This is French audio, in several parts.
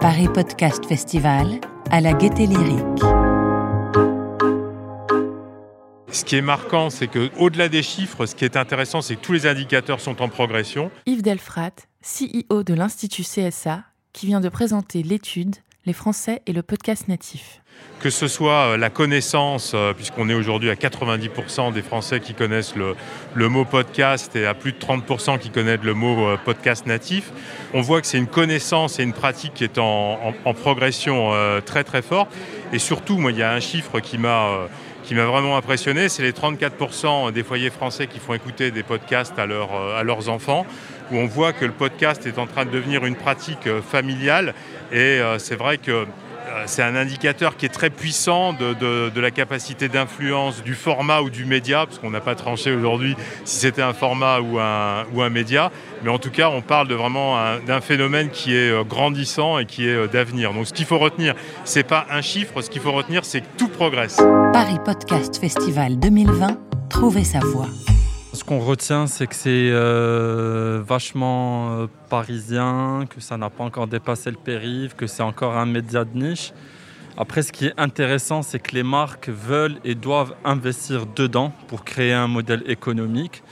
Paris Podcast Festival à la Gaieté Lyrique. Ce qui est marquant, c'est que au-delà des chiffres, ce qui est intéressant, c'est que tous les indicateurs sont en progression. Yves Delfrat, CEO de l'Institut CSA, qui vient de présenter l'étude Les Français et le podcast natif. Que ce soit euh, la connaissance, euh, puisqu'on est aujourd'hui à 90% des Français qui connaissent le, mot podcast et à plus de 30% qui connaissent le mot euh, podcast natif, on voit que c'est une connaissance et une pratique qui est en, progression très très forte. Et surtout, moi, il y a un chiffre qui m'a qui m'a vraiment impressionné, c'est les 34% des foyers français qui font écouter des podcasts à, à leurs enfants, où on voit que le podcast est en train de devenir une pratique familiale. Et c'est vrai que c'est un indicateur qui est très puissant de, de, de la capacité d'influence du format ou du média, parce qu'on n'a pas tranché aujourd'hui si c'était un format ou un, ou un média. Mais en tout cas, on parle de vraiment d'un phénomène qui est euh, grandissant et qui est euh, d'avenir. Donc ce qu'il faut retenir, c'est pas un chiffre, ce qu'il faut retenir, c'est que tout progresse. Paris Podcast Festival 2020, trouver sa voie. Ce qu'on retient, c'est que c'est euh, vachement euh, parisien, que ça n'a pas encore dépassé le périph', que c'est encore un média de niche. Après, ce qui est intéressant, c'est que les marques veulent et doivent investir dedans pour créer un modèle économique.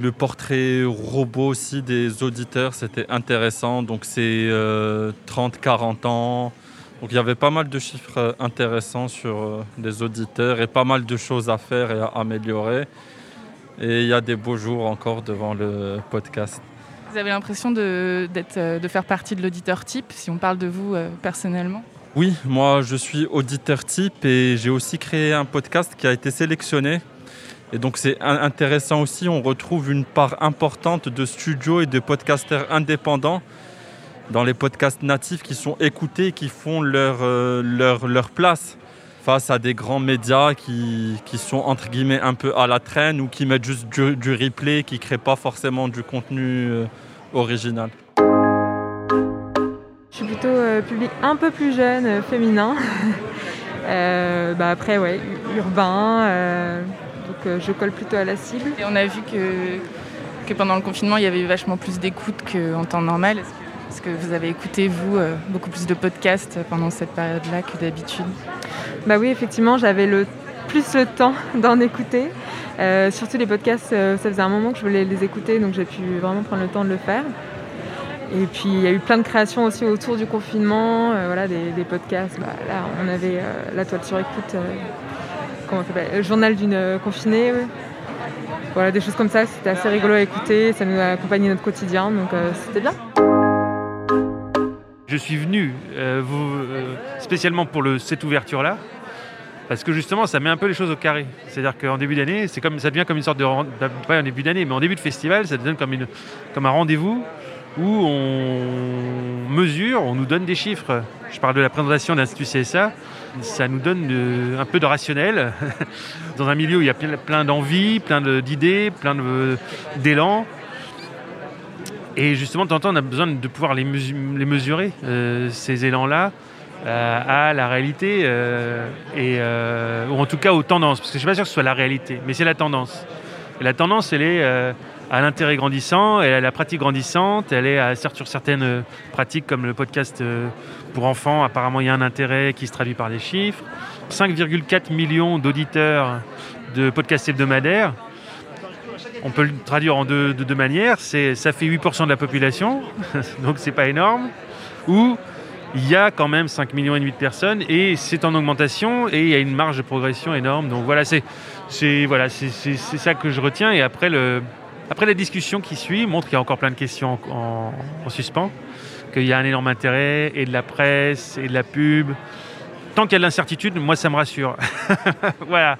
Le portrait robot aussi des auditeurs, c'était intéressant. Donc, c'est euh, 30-40 ans. Donc, il y avait pas mal de chiffres intéressants sur euh, les auditeurs et pas mal de choses à faire et à améliorer. Et il y a des beaux jours encore devant le podcast. Vous avez l'impression de, de faire partie de l'auditeur type, si on parle de vous euh, personnellement? Oui, moi je suis auditeur type et j'ai aussi créé un podcast qui a été sélectionné. Et donc c'est intéressant aussi, on retrouve une part importante de studios et de podcasters indépendants dans les podcasts natifs qui sont écoutés, qui font leur, euh, leur, leur place face à des grands médias qui, qui, sont entre guillemets un peu à la traîne ou qui mettent juste du, du replay, qui ne créent pas forcément du contenu euh, original. Je suis plutôt euh, public un peu plus jeune, euh, féminin. euh, bah après, ouais, urbain. Euh, donc euh, je colle plutôt à la cible. Et on a vu que, que pendant le confinement, il y avait vachement plus d'écoute qu'en temps normal. Est-ce que, vous avez écouté, vous, beaucoup plus de podcasts pendant cette période-là que d'habitude? Bah oui, effectivement, j'avais le plus le temps d'en écouter. Euh, surtout les podcasts, euh, ça faisait un moment que je voulais les écouter, donc j'ai pu vraiment prendre le temps de le faire. Et puis il y a eu plein de créations aussi autour du confinement, euh, voilà, des, podcasts. Bah, là, on avait la toile sur écoute, comment ça s'appelle, le journal d'une confinée. Voilà, des choses comme ça, c'était assez rigolo à écouter, ça nous a accompagné notre quotidien, donc c'était bien. Je suis venu spécialement pour cette ouverture-là, parce que justement, ça met un peu les choses au carré. C'est-à-dire qu'en début d'année, c'est comme, ça devient comme une sorte de pas en début d'année, mais en début de festival, ça devient comme, une, comme un rendez-vous où on mesure, on nous donne des chiffres. Je parle de la présentation de l'Institut CSA, ça nous donne de, un peu de rationnel dans un milieu où il y a plein, plein d'envie, plein d'idées, plein d'élan. Et justement, de temps en temps, on a besoin de pouvoir les, mesu les mesurer, euh, ces élans-là, euh, à la réalité, euh, euh, ou en tout cas aux tendances. Parce que je ne suis pas sûr que ce soit la réalité, mais c'est la tendance. La tendance, elle est euh, à l'intérêt grandissant, elle est à la pratique grandissante, elle est à, sur certaines pratiques comme le podcast euh, pour enfants. Apparemment, il y a un intérêt qui se traduit par des chiffres. 5,4 millions d'auditeurs de podcasts hebdomadaires on peut le traduire en deux, de deux manières. Ça fait 8% de la population, donc c'est pas énorme. Ou il y a quand même 5 millions et de personnes et c'est en augmentation et il y a une marge de progression énorme. Donc voilà, c'est voilà, ça que je retiens. Et après, le, après la discussion qui suit montre qu'il y a encore plein de questions en, en, en suspens, qu'il y a un énorme intérêt et de la presse et de la pub. Tant qu'il y a de l'incertitude, moi ça me rassure. voilà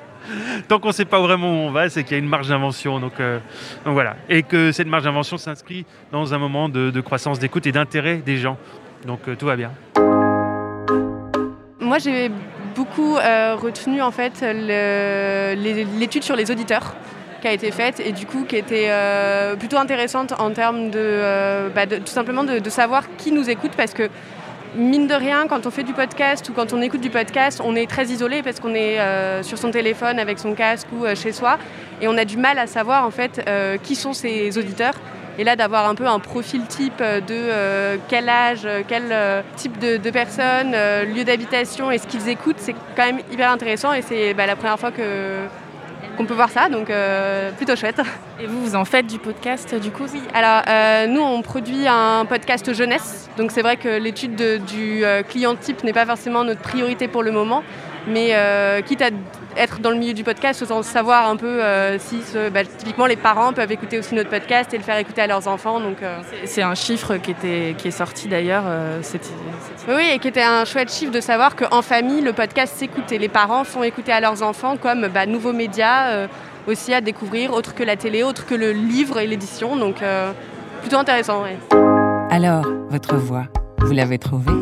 tant qu'on ne sait pas vraiment où on va, c'est qu'il y a une marge d'invention. Donc, euh, donc, voilà. Et que cette marge d'invention s'inscrit dans un moment de croissance d'écoute et d'intérêt des gens. Donc euh, tout va bien. Moi, j'ai beaucoup euh, retenu en fait l'étude sur les auditeurs qui a été faite et du coup qui était euh, plutôt intéressante en termes de, bah, tout simplement de, savoir qui nous écoute parce que mine de rien, quand on fait du podcast ou quand on écoute du podcast, on est très isolé parce qu'on est sur son téléphone avec son casque ou chez soi et on a du mal à savoir en fait qui sont ses auditeurs. Et là, d'avoir un peu un profil type de quel âge, quel type de, de personnes, lieu d'habitation et ce qu'ils écoutent, c'est quand même hyper intéressant et c'est bah, la première fois que, qu'on peut voir ça, donc euh, plutôt chouette. Et vous, vous en faites du podcast du coup? Oui, alors euh, nous on produit un podcast jeunesse, donc c'est vrai que l'étude du euh, client type n'est pas forcément notre priorité pour le moment, mais quitte à être dans le milieu du podcast, autant savoir un peu si bah, typiquement les parents peuvent écouter aussi notre podcast et le faire écouter à leurs enfants. Donc, C'est un chiffre qui, était, qui est sorti d'ailleurs. Oui, et qui était un chouette chiffre de savoir qu'en famille, le podcast s'écoute et les parents font écouter à leurs enfants comme bah, nouveaux médias aussi à découvrir, autre que la télé, autre que le livre et l'édition. Donc plutôt intéressant. Alors, votre voix, vous l'avez trouvée?